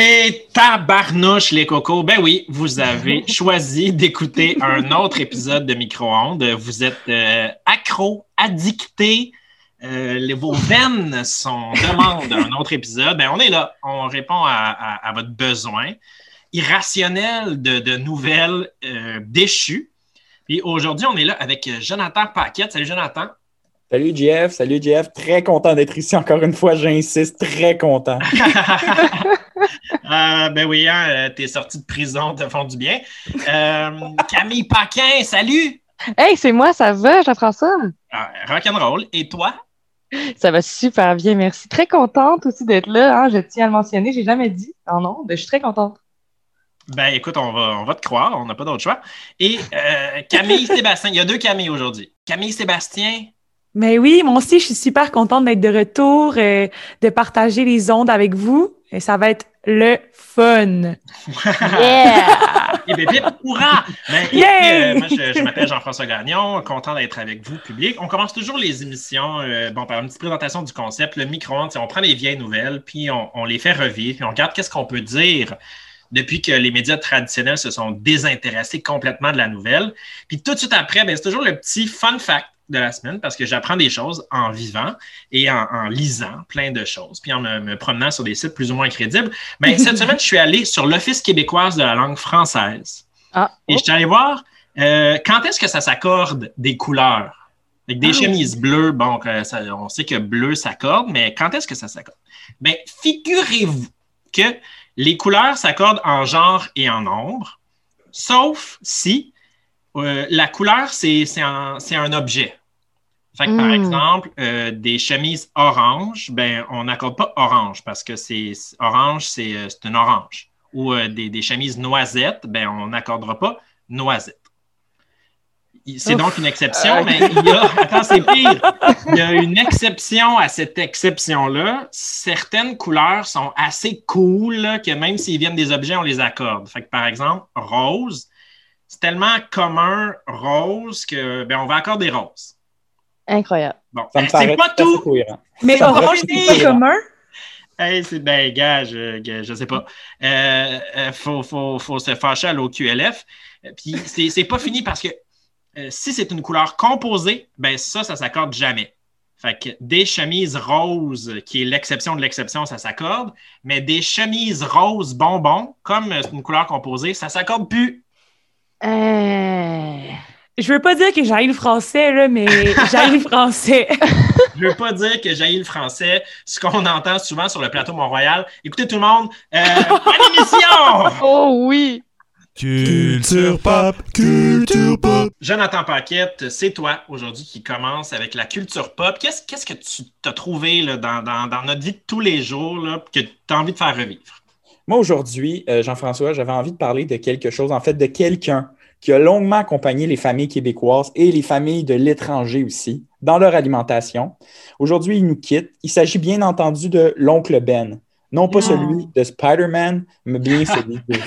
Et tabarnouche les cocos, ben oui, vous avez choisi d'écouter un autre épisode de Micro-ondes. Vous êtes euh, accro, addicté, euh, vos veines sont demandent un autre épisode. Ben on est là, on répond à, votre besoin irrationnel de, nouvelles euh, déchues. Puis aujourd'hui, on est là avec Jonathan Paquette. Salut Jonathan. Salut Jeff, salut Jeff. Très content d'être ici encore une fois, j'insiste, très content. Euh, ben oui, hein, euh, t'es sorti de prison, te font du bien. Euh, Camille Paquin, salut! Hey, c'est moi, ça va, Jean-François? Ah, rock'n'roll. Et toi? Ça va super bien, merci. Très contente aussi d'être là. Hein, je tiens à le mentionner, j'ai jamais dit en nom, mais je suis très contente. Ben écoute, on va, on va te croire, on n'a pas d'autre choix. Et Camille Sébastien, il y a deux Camille aujourd'hui. Camille Sébastien, mais oui, moi aussi, je suis super contente d'être de retour, euh, de partager les ondes avec vous. Et ça va être le fun. Yeah! Et bien, bien, courant! Ben, euh, moi, je, m'appelle Jean-François Gagnon, content d'être avec vous, public. On commence toujours les émissions euh, bon, par une petite présentation du concept. Le micro-ondes, on prend les vieilles nouvelles, puis on, on les fait revivre, puis on regarde qu'est-ce qu'on peut dire depuis que les médias traditionnels se sont désintéressés complètement de la nouvelle. Puis tout de suite après, ben, c'est toujours le petit fun fact de la semaine parce que j'apprends des choses en vivant et en, lisant plein de choses, puis en me, promenant sur des sites plus ou moins crédibles. Mais ben, cette semaine, je suis allé sur l'Office québécoise de la langue française. Ah, et je suis allé voir euh, quand est-ce que ça s'accorde des couleurs? Avec des ah, chemises bleues, bon, on sait que bleu s'accorde, mais quand est-ce que ça s'accorde? Bien, figurez-vous que les couleurs s'accordent en genre et en nombre, sauf si euh, la couleur, c'est un, un, objet. Fait que, par hmm. exemple, euh, des chemises orange, ben, on n'accorde pas orange parce que c'est orange, c'est euh, une orange. Ou euh, des, chemises noisettes, ben, on n'accordera pas noisette. C'est donc une exception, mais il y a, attends, c'est pire. Il y a une exception à cette exception-là. Certaines couleurs sont assez cool que même s'ils viennent des objets, on les accorde. Fait que, par exemple, rose, c'est tellement commun, rose, que ben, on va accorder rose. Incroyable. Bon, c'est pas tout. Mais orange, c'est pas commun? Hey, c'est ben, gars, je, je sais pas. Il euh, euh, faut, faut, faut, se fâcher à l'OQLF. Puis c'est pas fini parce que euh, si c'est une couleur composée, ben ça, ça s'accorde jamais. Fait que des chemises roses, qui est l'exception de l'exception, ça s'accorde, mais des chemises roses bonbons, comme une couleur composée, ça s'accorde plus. Euh... Je veux pas dire que j'ai le français, là, mais j'ai le français. je veux pas dire que j'ai le français, ce qu'on entend souvent sur le plateau Mont-Royal. Écoutez tout le monde, euh, bonne émission! Oh oui! Culture pop, culture pop. Jonathan Paquette, c'est toi aujourd'hui qui commence avec la culture pop. Qu'est-ce, qu'est-ce que tu as trouvé là, dans, dans, dans, notre vie de tous les jours là, que tu as envie de faire revivre? Moi, aujourd'hui, euh, Jean-François, j'avais envie de parler de quelque chose, en fait, de quelqu'un qui a longuement accompagné les familles québécoises et les familles de l'étranger aussi dans leur alimentation. Aujourd'hui, il nous quitte. Il s'agit bien entendu de l'oncle Ben. Non pas celui de Spider-Man, mais bien celui de.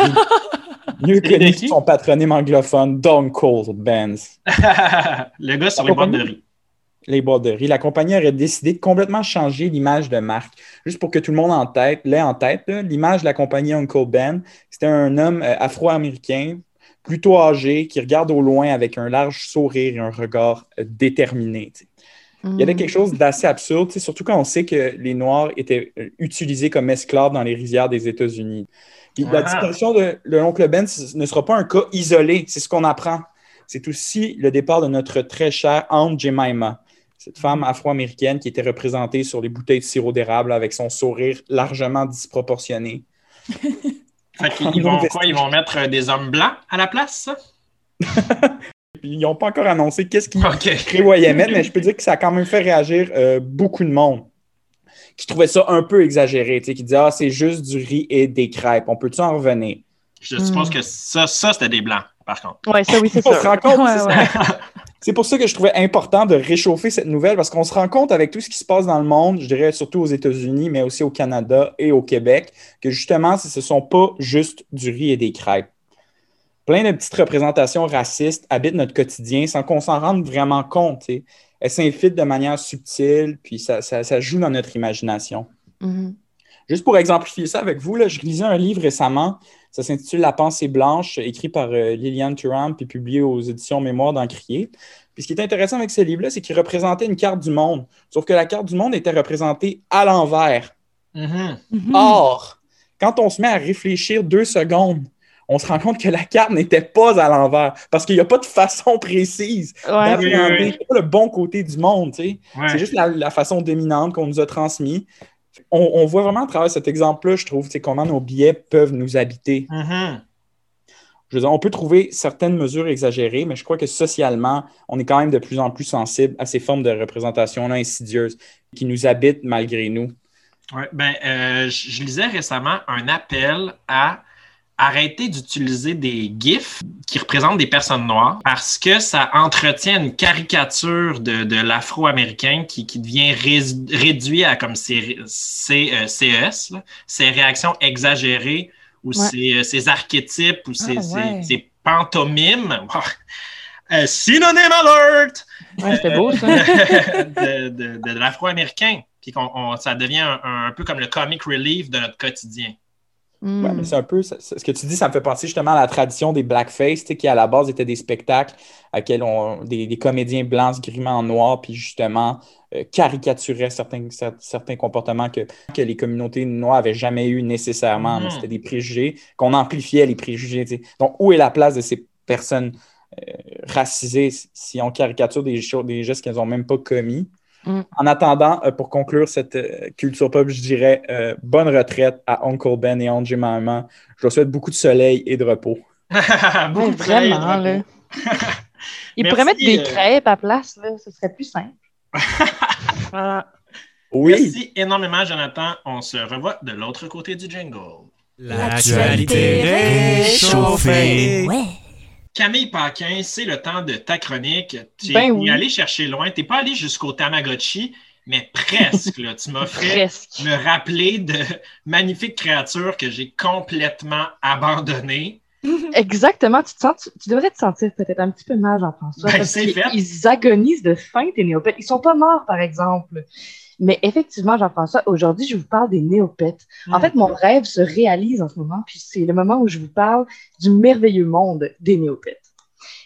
Mieux connu sous son patronyme anglophone, Don Cole Benz. le gars sur les boîtes de riz. Les boîtes de riz. La compagnie aurait décidé de complètement changer l'image de marque. Juste pour que tout le monde en tête, l'ait en tête, l'image de la compagnie Uncle Ben, c'était un homme euh, afro-américain, plutôt âgé, qui regarde au loin avec un large sourire et un regard euh, déterminé. Il y avait quelque chose d'assez absurde, surtout quand on sait que les Noirs étaient euh, utilisés comme esclaves dans les rizières des États-Unis. La ah. disparition de l'oncle Ben ne sera pas un cas isolé, c'est ce qu'on apprend. C'est aussi le départ de notre très chère Aunt Jemima, cette femme afro-américaine qui était représentée sur les bouteilles de sirop d'érable avec son sourire largement disproportionné. Fait vont quoi? Ils vont mettre des hommes blancs à la place, Ils n'ont pas encore annoncé qu'est-ce qu'ils prévoyaient mettre, mais je peux dire que ça a quand même fait réagir euh, beaucoup de monde qui trouvait ça un peu exagéré, qui disait Ah, c'est juste du riz et des crêpes. On peut-tu en revenir? Je suppose hmm. que ça, ça c'était des blancs, par contre. Oui, ça, oui, c'est ça. C'est pour ça que je trouvais important de réchauffer cette nouvelle, parce qu'on se rend compte avec tout ce qui se passe dans le monde, je dirais surtout aux États-Unis, mais aussi au Canada et au Québec, que justement, ce ne sont pas juste du riz et des crêpes. Plein de petites représentations racistes habitent notre quotidien sans qu'on s'en rende vraiment compte. Elles s'infiltrent de manière subtile, puis ça, joue dans notre imagination. Mm-hmm. Juste pour exemplifier ça avec vous, là, je lisais un livre récemment ça s'intitule La pensée blanche, écrit par euh, Liliane Thuram, puis publié aux éditions Mémoire d'Encrier. Puis ce qui est intéressant avec ce livre-là, c'est qu'il représentait une carte du monde. Sauf que la carte du monde était représentée à l'envers. Mm-hmm. Or, quand on se met à réfléchir deux secondes, on se rend compte que la carte n'était pas à l'envers parce qu'il n'y a pas de façon précise d'appréhender le bon côté du monde. C'est juste la, la, façon dominante qu'on nous a transmise on, voit vraiment à travers cet exemple-là, je trouve, comment nos biais peuvent nous habiter. Mm-hmm. Je veux dire, on peut trouver certaines mesures exagérées, mais je crois que socialement, on est quand même de plus en plus sensible à ces formes de représentation insidieuses qui nous habitent malgré nous. Ouais, ben, euh, je lisais récemment un appel à arrêter d'utiliser des GIFs qui représentent des personnes noires parce que ça entretient une caricature de, l'afro-américain qui, devient réduit à comme ces, ces CES, ces réactions exagérées ou ces, ces, archétypes ou ah, pantomimes. Euh, synonyme alert! c'était beau, ça. de, l'afro-américain. Puis ça devient un, peu comme le comic relief de notre quotidien. Mais c'est un peu ce que tu dis, ça me fait penser justement à la tradition des blackface, qui à la base étaient des spectacles à laquelle on, des, comédiens blancs se grimaient en noir, puis justement euh, caricaturaient certains, certains comportements que, que les communautés noires n'avaient jamais eu nécessairement. Mm-hmm. c'était des préjugés, qu'on amplifiait les préjugés. Donc, où est la place de ces personnes euh, racisées si on caricature des, des gestes qu'elles n'ont même pas commis? Mm. En attendant, euh, pour conclure cette euh, culture pop, je dirais euh, bonne retraite à Uncle Ben et Aunt Jemima. Je leur souhaite beaucoup de soleil et de repos. beaucoup vraiment, là. Ils pourraient mettre des crêpes à place, là. Ce serait plus simple. Oui. Merci énormément, Jonathan. On se revoit de l'autre côté du jingle. L'actualité réchauffée. Ouais. Camille Paquin, c'est le temps de ta chronique. Tu ben es allé chercher loin. Tu n'es pas allé jusqu'au Tamagotchi, mais presque. Tu m'as fait me rappeler de magnifiques créatures que j'ai complètement abandonnées. Exactement. Tu, te sens, tu, devrais te sentir peut-être un petit peu mal, Jean-François. Ben, ils, agonisent de faim, tes néopètes. Ils sont pas morts, par exemple. Mais effectivement, Jean-François, aujourd'hui, je vous parle des néopètes. En fait, mon rêve se réalise en ce moment, puis c'est le moment où je vous parle du merveilleux monde des néopètes.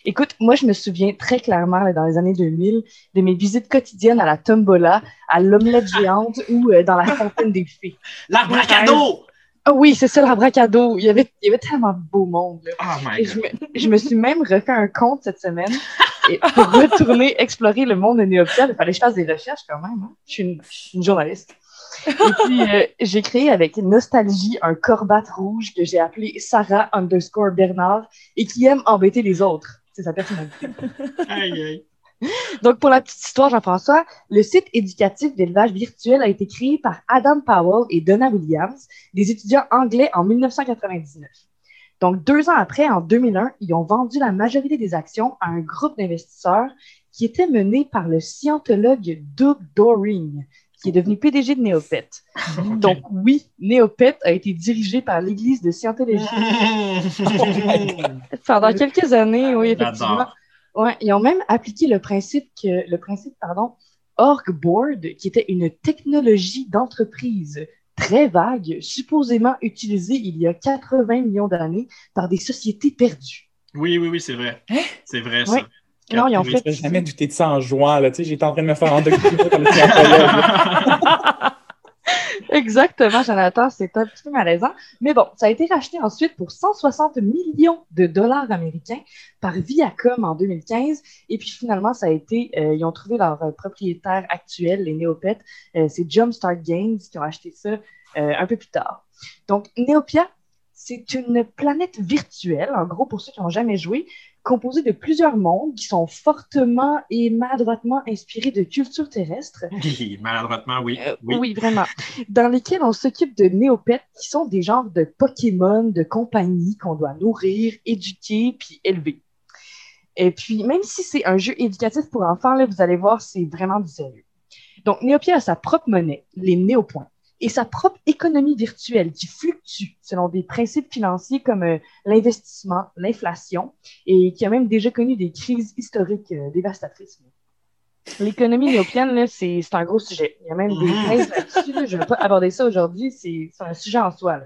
Écoute, moi, je me souviens très clairement, dans les années 2000, de mes visites quotidiennes à la tombola, à l'omelette géante ou euh, dans la fontaine des fées. L'arbre à cadeaux! Ah oui, c'est ça, l'arbre à cadeaux. Il y avait, il y avait tellement de beau monde. Oh je, me, je me suis même refait un compte cette semaine et pour retourner explorer le monde néophyte, il fallait que je fasse des recherches quand même. Hein. Je, suis une, journaliste. Et puis, euh, j'ai créé avec nostalgie un corbat rouge que j'ai appelé Sarah underscore Bernard et qui aime embêter les autres. C'est sa personnalité. aïe, aïe. Donc, pour la petite histoire, Jean-François, le site éducatif d'élevage virtuel a été créé par Adam Powell et Donna Williams, des étudiants anglais en 1999. Donc, deux ans après, en 2001, ils ont vendu la majorité des actions à un groupe d'investisseurs qui était mené par le scientologue Doug Doring, qui est devenu PDG de Néopète. Donc, oui, Néopète a été dirigé par l'Église de Scientologie. Pendant quelques années, oui, effectivement. Ouais, ils ont même appliqué le principe que le principe, pardon, Org Board, qui était une technologie d'entreprise très vague, supposément utilisé il y a 80 millions d'années par des sociétés perdues. Oui, oui, oui, c'est vrai. Hein? C'est vrai, ça. Non, ils ont fait. Je jamais douté de ça en jouant, là. Tu sais, j'étais en train de me faire endoctriner comme Exactement, Jonathan, c'est un petit peu malaisant. Mais bon, ça a été racheté ensuite pour 160 millions de dollars américains par Viacom en 2015. Et puis finalement, ça a été, euh, ils ont trouvé leur euh, propriétaire actuel, les Néopets. Euh, c'est Jumpstart Games qui ont acheté ça un peu plus tard. Donc, Neopia, c'est une planète virtuelle, en gros, pour ceux qui n'ont jamais joué, composé de plusieurs mondes qui sont fortement et maladroitement inspirés de cultures terrestres. Oui, maladroitement, oui. Euh, oui. vraiment. Dans lesquels on s'occupe de néopètes qui sont des genres de Pokémon de compagnie qu'on doit nourrir, éduquer puis élever. Et puis, même si c'est un jeu éducatif pour enfants, là, vous allez voir, c'est vraiment du sérieux. Donc, Néopia a sa propre monnaie, les néopoints, et sa propre économie virtuelle qui fluctue selon des principes financiers comme euh, l'investissement, l'inflation, et qui a même déjà connu des crises historiques euh, dévastatrices. L'économie néopienne, c'est un gros sujet. Il y a même des mmh. thèses là-dessus. je ne vais pas aborder ça aujourd'hui, c'est un sujet en soi.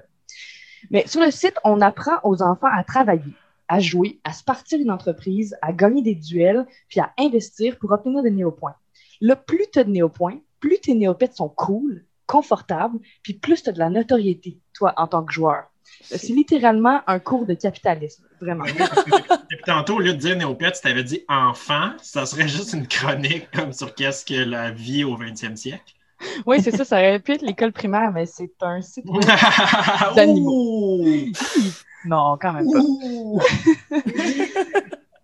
Mais sur le site, on apprend aux enfants à travailler, à jouer, à se partir une entreprise, à gagner des duels, puis à investir pour obtenir des néopoints. Là, plus tu as de néopoints, plus tes néopètes sont cool, confortables, puis plus tu as de la notoriété, toi, en tant que joueur. C'est littéralement un cours de capitalisme, vraiment. Et puis tantôt, au lieu de dire néopète, tu t'avais dit enfant, ça serait juste une chronique comme sur qu'est-ce que la vie au 20e siècle. Oui, c'est ça, ça aurait pu être l'école primaire, mais c'est un site d'animaux. non, quand même pas.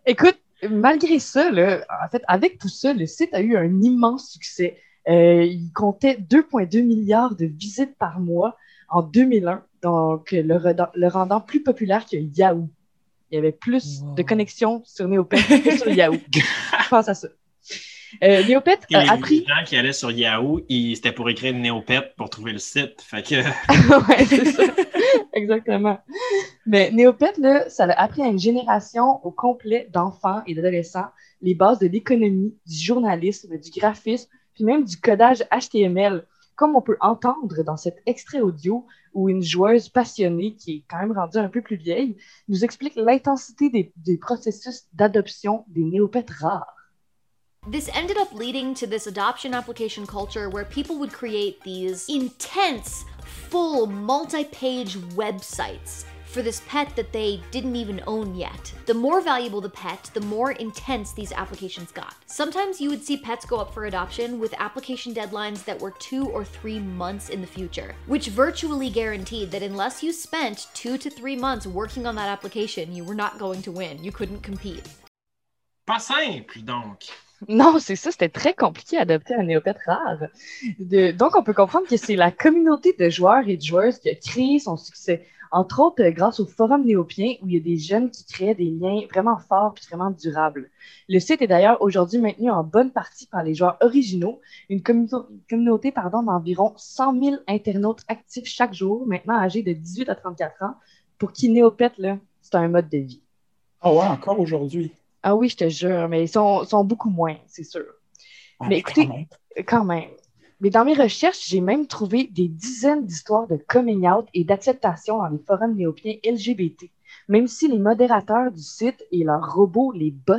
Écoute, malgré ça, en fait, avec tout ça, le site a eu un immense succès. Euh, il comptait 2,2 milliards de visites par mois en 2001, donc le, rendant plus populaire que Yahoo. Il y avait plus de connexions sur Neopet que sur Yahoo. Je pense à ça. Euh, Néopet a appris. Les gens qui allaient sur Yahoo, c'était pour écrire Néopet pour trouver le site. Fait que. ouais, c'est ça. Exactement. Mais Néopet, là, ça a appris à une génération au complet d'enfants et d'adolescents les bases de l'économie, du journalisme, du graphisme, puis même du codage HTML, comme on peut entendre dans cet extrait audio où une joueuse passionnée, qui est quand même rendue un peu plus vieille, nous explique l'intensité des, processus d'adoption des néopètes rares. This ended up leading to this adoption application culture where people would create these intense, full, multi page websites for this pet that they didn't even own yet. The more valuable the pet, the more intense these applications got. Sometimes you would see pets go up for adoption with application deadlines that were two or three months in the future, which virtually guaranteed that unless you spent two to three months working on that application, you were not going to win. You couldn't compete. Pas simple, donc. Non, c'est ça, c'était très compliqué d'adopter un néopète rare. donc, on peut comprendre que c'est la communauté de joueurs et de joueuses qui a créé son succès. Entre autres, euh, grâce au forum néopien, où il y a des jeunes qui créaient des liens vraiment forts et vraiment durables. Le site est d'ailleurs aujourd'hui maintenu en bonne partie par les joueurs originaux, une, communauté d'environ 100 000 internautes actifs chaque jour, maintenant âgés de 18 à 34 ans, pour qui néopète, c'est un mode de vie. Ah oh ouais, encore aujourd'hui? Ah oui, je te jure, mais ils sont, beaucoup moins, c'est sûr. Ah, mais écoutez, quand même. Mais dans mes recherches, j'ai même trouvé des dizaines d'histoires de coming out et d'acceptation dans les forums néopiens LGBT. Même si les modérateurs du site et leurs robots, les bots,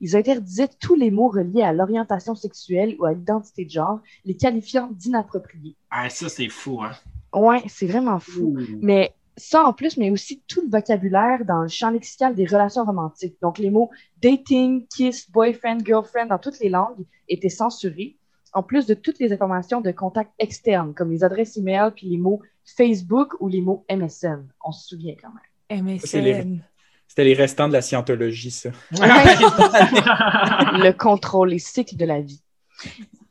ils interdisaient tous les mots reliés à l'orientation sexuelle ou à l'identité de genre, les qualifiant d'inappropriés. Ah, ça, c'est fou, hein? Ouais, c'est vraiment fou. Mais ça en plus, mais aussi tout le vocabulaire dans le champ lexical des relations romantiques. Donc, les mots dating, kiss, boyfriend, girlfriend dans toutes les langues étaient censurés, en plus de toutes les informations de contact externes, comme les adresses email, puis les mots Facebook ou les mots MSN. On se souvient quand même. MSN. C'était les restants de la scientologie, ça. le contrôle, les cycles de la vie.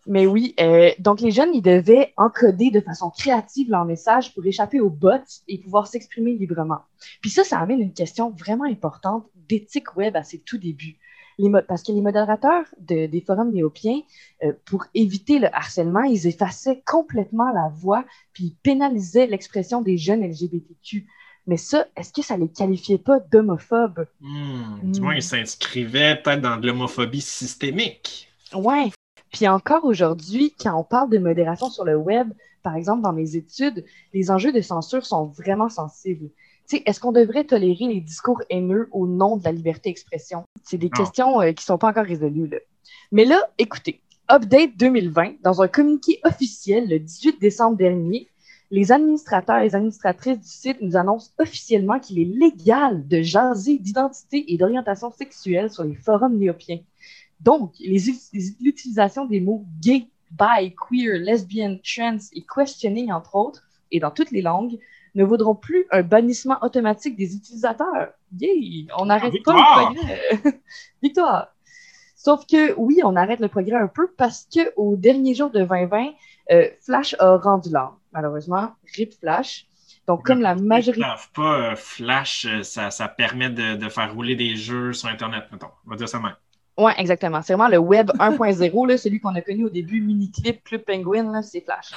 Mais oui, euh, donc les jeunes, ils devaient encoder de façon créative leur message pour échapper aux bots et pouvoir s'exprimer librement. Puis ça, ça amène une question vraiment importante d'éthique web à ses tout débuts. Les parce que les modérateurs des forums néopiens, euh, pour éviter le harcèlement, ils effaçaient complètement la voix puis ils pénalisaient l'expression des jeunes LGBTQ. Mais ça, est-ce que ça les qualifiait pas d'homophobes? Hmm, du moins, ils s'inscrivaient peut-être dans de l'homophobie systémique. Ouais, puis encore aujourd'hui, quand on parle de modération sur le web, par exemple dans mes études, les enjeux de censure sont vraiment sensibles. Est-ce qu'on devrait tolérer les discours haineux au nom de la liberté d'expression? C'est des questions euh, qui ne sont pas encore résolues. Là. Mais là, écoutez, Update 2020, dans un communiqué officiel le 18 décembre dernier, les administrateurs et les administratrices du site nous annoncent officiellement qu'il est légal de jaser d'identité et d'orientation sexuelle sur les forums néopiens. Donc, l'utilisation des mots gay, bi, queer, lesbian, trans et questioning, entre autres, et dans toutes les langues, ne vaudront plus un bannissement automatique des utilisateurs. Yay! On n'arrête pas le progrès. Victoire! Sauf que oui, on arrête le progrès un peu parce qu'au dernier jour de 2020, euh, Flash a rendu l'art. Malheureusement, RIP Flash. Donc, comme la majorité. pas, euh, Flash, euh, ça, ça permet de, de, faire rouler des jeux sur Internet, mettons. On va dire ça même. Oui, exactement. C'est vraiment le web 1.0, celui qu'on a connu au début, Miniclip, Club Penguin, c'est Flash.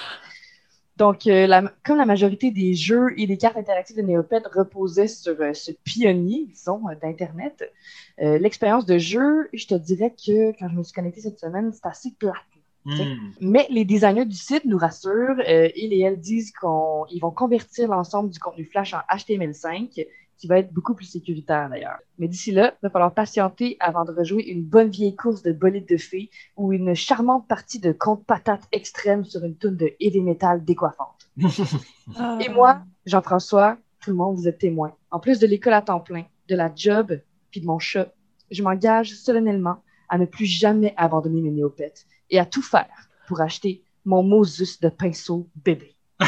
Donc, euh, comme la majorité des jeux et des cartes interactives de Neopet reposaient sur euh, ce pionnier, disons, euh, d'Internet, l'expérience de jeu, je te dirais que quand je me suis connectée cette semaine, c'est assez plate. Hmm. Mais les designers du site nous rassurent, ils et elles disent qu'ils vont convertir l'ensemble du contenu Flash en HTML5 qui va être beaucoup plus sécuritaire d'ailleurs. Mais d'ici là, il va falloir patienter avant de rejouer une bonne vieille course de bolide de fées ou une charmante partie de conte patate extrême sur une toune de heavy metal décoiffante. Et moi, Jean-François, tout le monde, vous êtes témoin. En plus de l'école à temps plein, de la job, puis de mon chat, je m'engage solennellement à ne plus jamais abandonner mes néopètes et à tout faire pour acheter mon Moses de pinceau bébé.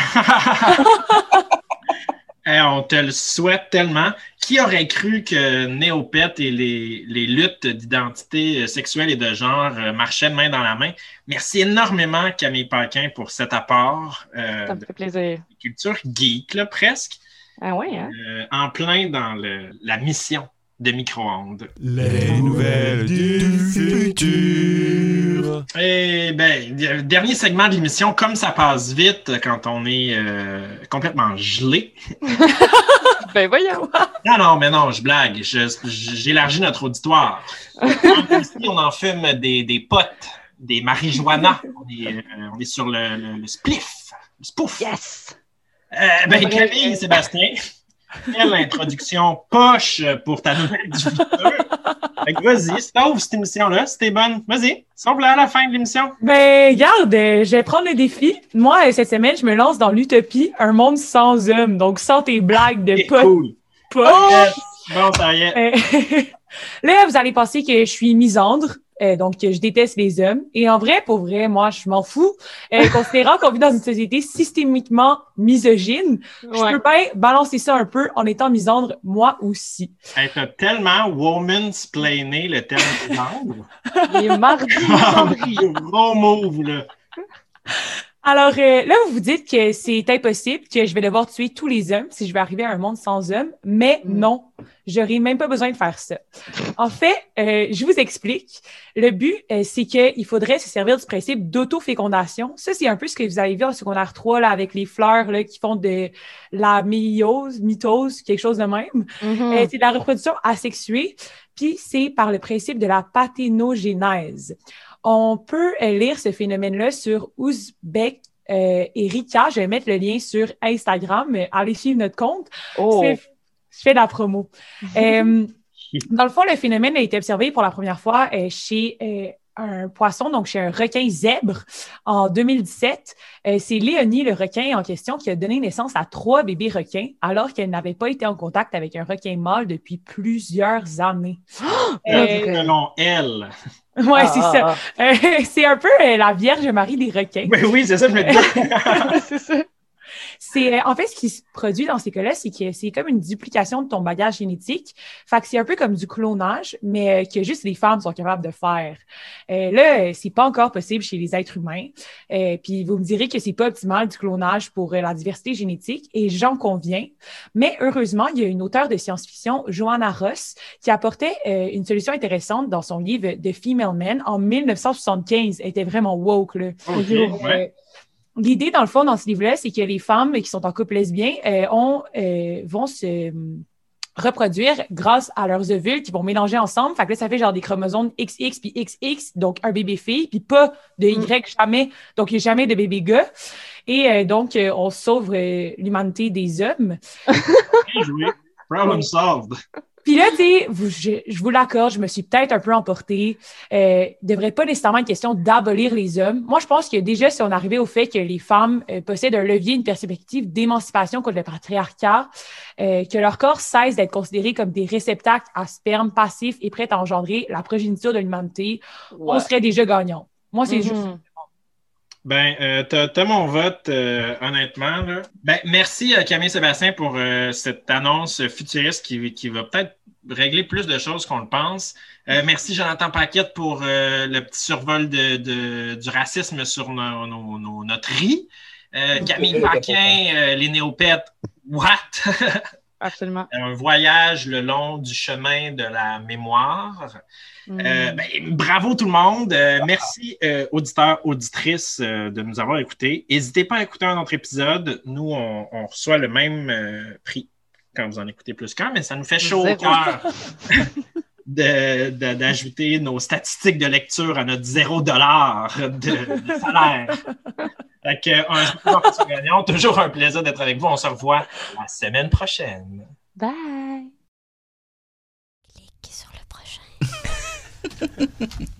on te le souhaite tellement. Qui aurait cru que Néopète et les, luttes d'identité euh, sexuelle et de genre euh, marchaient main dans la main? Merci énormément, Camille Paquin, pour cet apport. Euh, Ça me fait plaisir. culture geek, là, presque. Ah ouais, hein? en plein dans la mission de micro-ondes. Les nouvelles du futur. Eh ben, dernier segment de l'émission, comme ça passe vite quand on est euh, complètement gelé. ben voyons. Non, non, mais non, je blague. J'élargis notre auditoire. Ici, on en fume des, des potes, des marijuana. On est, euh, on est sur le, le, spliff, le spoof. Yes! Euh, ben, Camille et Sébastien. Quelle introduction poche pour ta nouvelle du futur. vas-y, sauve cette émission-là, c'était bonne. Vas-y, sauve-la à la fin de l'émission. Ben, regarde, euh, je vais prendre le défi. Moi, euh, cette semaine, je me lance dans l'utopie, un monde sans hommes. Donc, sans tes blagues de potes. Cool. Bon, ça y est. Euh, là, vous allez penser que je suis misandre. Euh, donc, je déteste les hommes. Et en vrai, pour vrai, moi, je m'en fous. Euh, considérant qu'on vit dans une société systémiquement misogyne, je peux bien balancer ça un peu en étant misandre, moi aussi. Elle t'as tellement woman-splainé le terme misandre. Il est mardi. Gros move, là. Alors euh, là, vous vous dites que c'est impossible, que je vais devoir tuer tous les hommes si je vais arriver à un monde sans hommes, mais mm. non, j'aurais même pas besoin de faire ça. En fait, euh, je vous explique. Le but, euh, c'est qu'il faudrait se servir du principe d'autofécondation. Ça, c'est un peu ce que vous avez vu en secondaire 3 là, avec les fleurs là, qui font de la myose, mitose, quelque chose de même. Mm-hmm. c'est de la reproduction asexuée, puis c'est par le principe de la pathénogénèse. On peut lire ce phénomène-là sur Ouzbek euh, et Rika. Je vais mettre le lien sur Instagram. Allez suivre notre compte. Oh. Je, fais, de la promo. euh, dans le fond, le phénomène a été observé pour la première fois euh, chez euh, un poisson, donc chez un requin zèbre en 2017. Euh, c'est Léonie, le requin en question, qui a donné naissance à trois bébés requins alors qu'elle n'avait pas été en contact avec un requin mâle depuis plusieurs années. selon elle. Oui, c'est ça. Ah, ah. Euh, c'est un peu euh, la Vierge Marie des requins. Mais oui, c'est ça, je me dis. c'est ça. C'est, euh, en fait, ce qui se produit dans ces cas-là, c'est que c'est comme une duplication de ton bagage génétique. Fait que c'est un peu comme du clonage, mais que juste les femmes sont capables de faire. Euh, là, c'est pas encore possible chez les êtres humains. Euh, puis vous me direz que c'est pas optimal du clonage pour la diversité génétique, et j'en conviens. Mais heureusement, il y a une auteure de science-fiction, Joanna Ross, qui apportait une solution intéressante dans son livre The Female Man en 1975. Elle était vraiment woke, là. L'idée, dans le fond, dans ce livre-là, c'est que les femmes qui sont en couple lesbien euh, ont, euh, vont se hum, reproduire grâce à leurs ovules qui vont mélanger ensemble. Fait que là, ça fait genre des chromosomes XX puis XX, donc un bébé fille, puis pas de Y mm. jamais, donc il n'y a jamais de bébé gars. Et euh, donc, on sauve l'humanité des hommes. Problem solved. Puis là, tu sais, je, vous l'accorde, je me suis peut-être un peu emportée. Euh, devrait pas nécessairement une question d'abolir les hommes. Moi, je pense que déjà, si on arrivait au fait que les femmes euh, possèdent un levier, une perspective d'émancipation contre le patriarcat, euh, que leur corps cesse d'être considéré comme des réceptacles à sperme passifs et prêts à engendrer la progéniture de l'humanité, on serait déjà gagnant. Moi, c'est juste... Ben, euh, t'as, mon vote, euh, honnêtement. Là. Ben, merci euh, Camille Sébastien pour cette annonce futuriste qui, qui va peut-être régler plus de choses qu'on le pense. merci Jonathan Paquette pour le petit survol de, du racisme sur notre riz. Camille Paquin, les néopètes, what? Absolument. Un voyage le long du chemin de la mémoire. Euh, mm. ben, bravo tout le monde. Euh, merci euh, auditeurs, auditrices de nous avoir écoutés. N'hésitez pas à écouter un autre épisode. Nous, on, reçoit le même prix quand vous en écoutez plus qu'un, mais ça nous fait chaud au cœur d'ajouter nos statistiques de lecture à notre zéro dollar de, salaire. Fait que, un gagnant, toujours un plaisir d'être avec vous. On se revoit la semaine prochaine. Bye! Cliquez sur le prochain.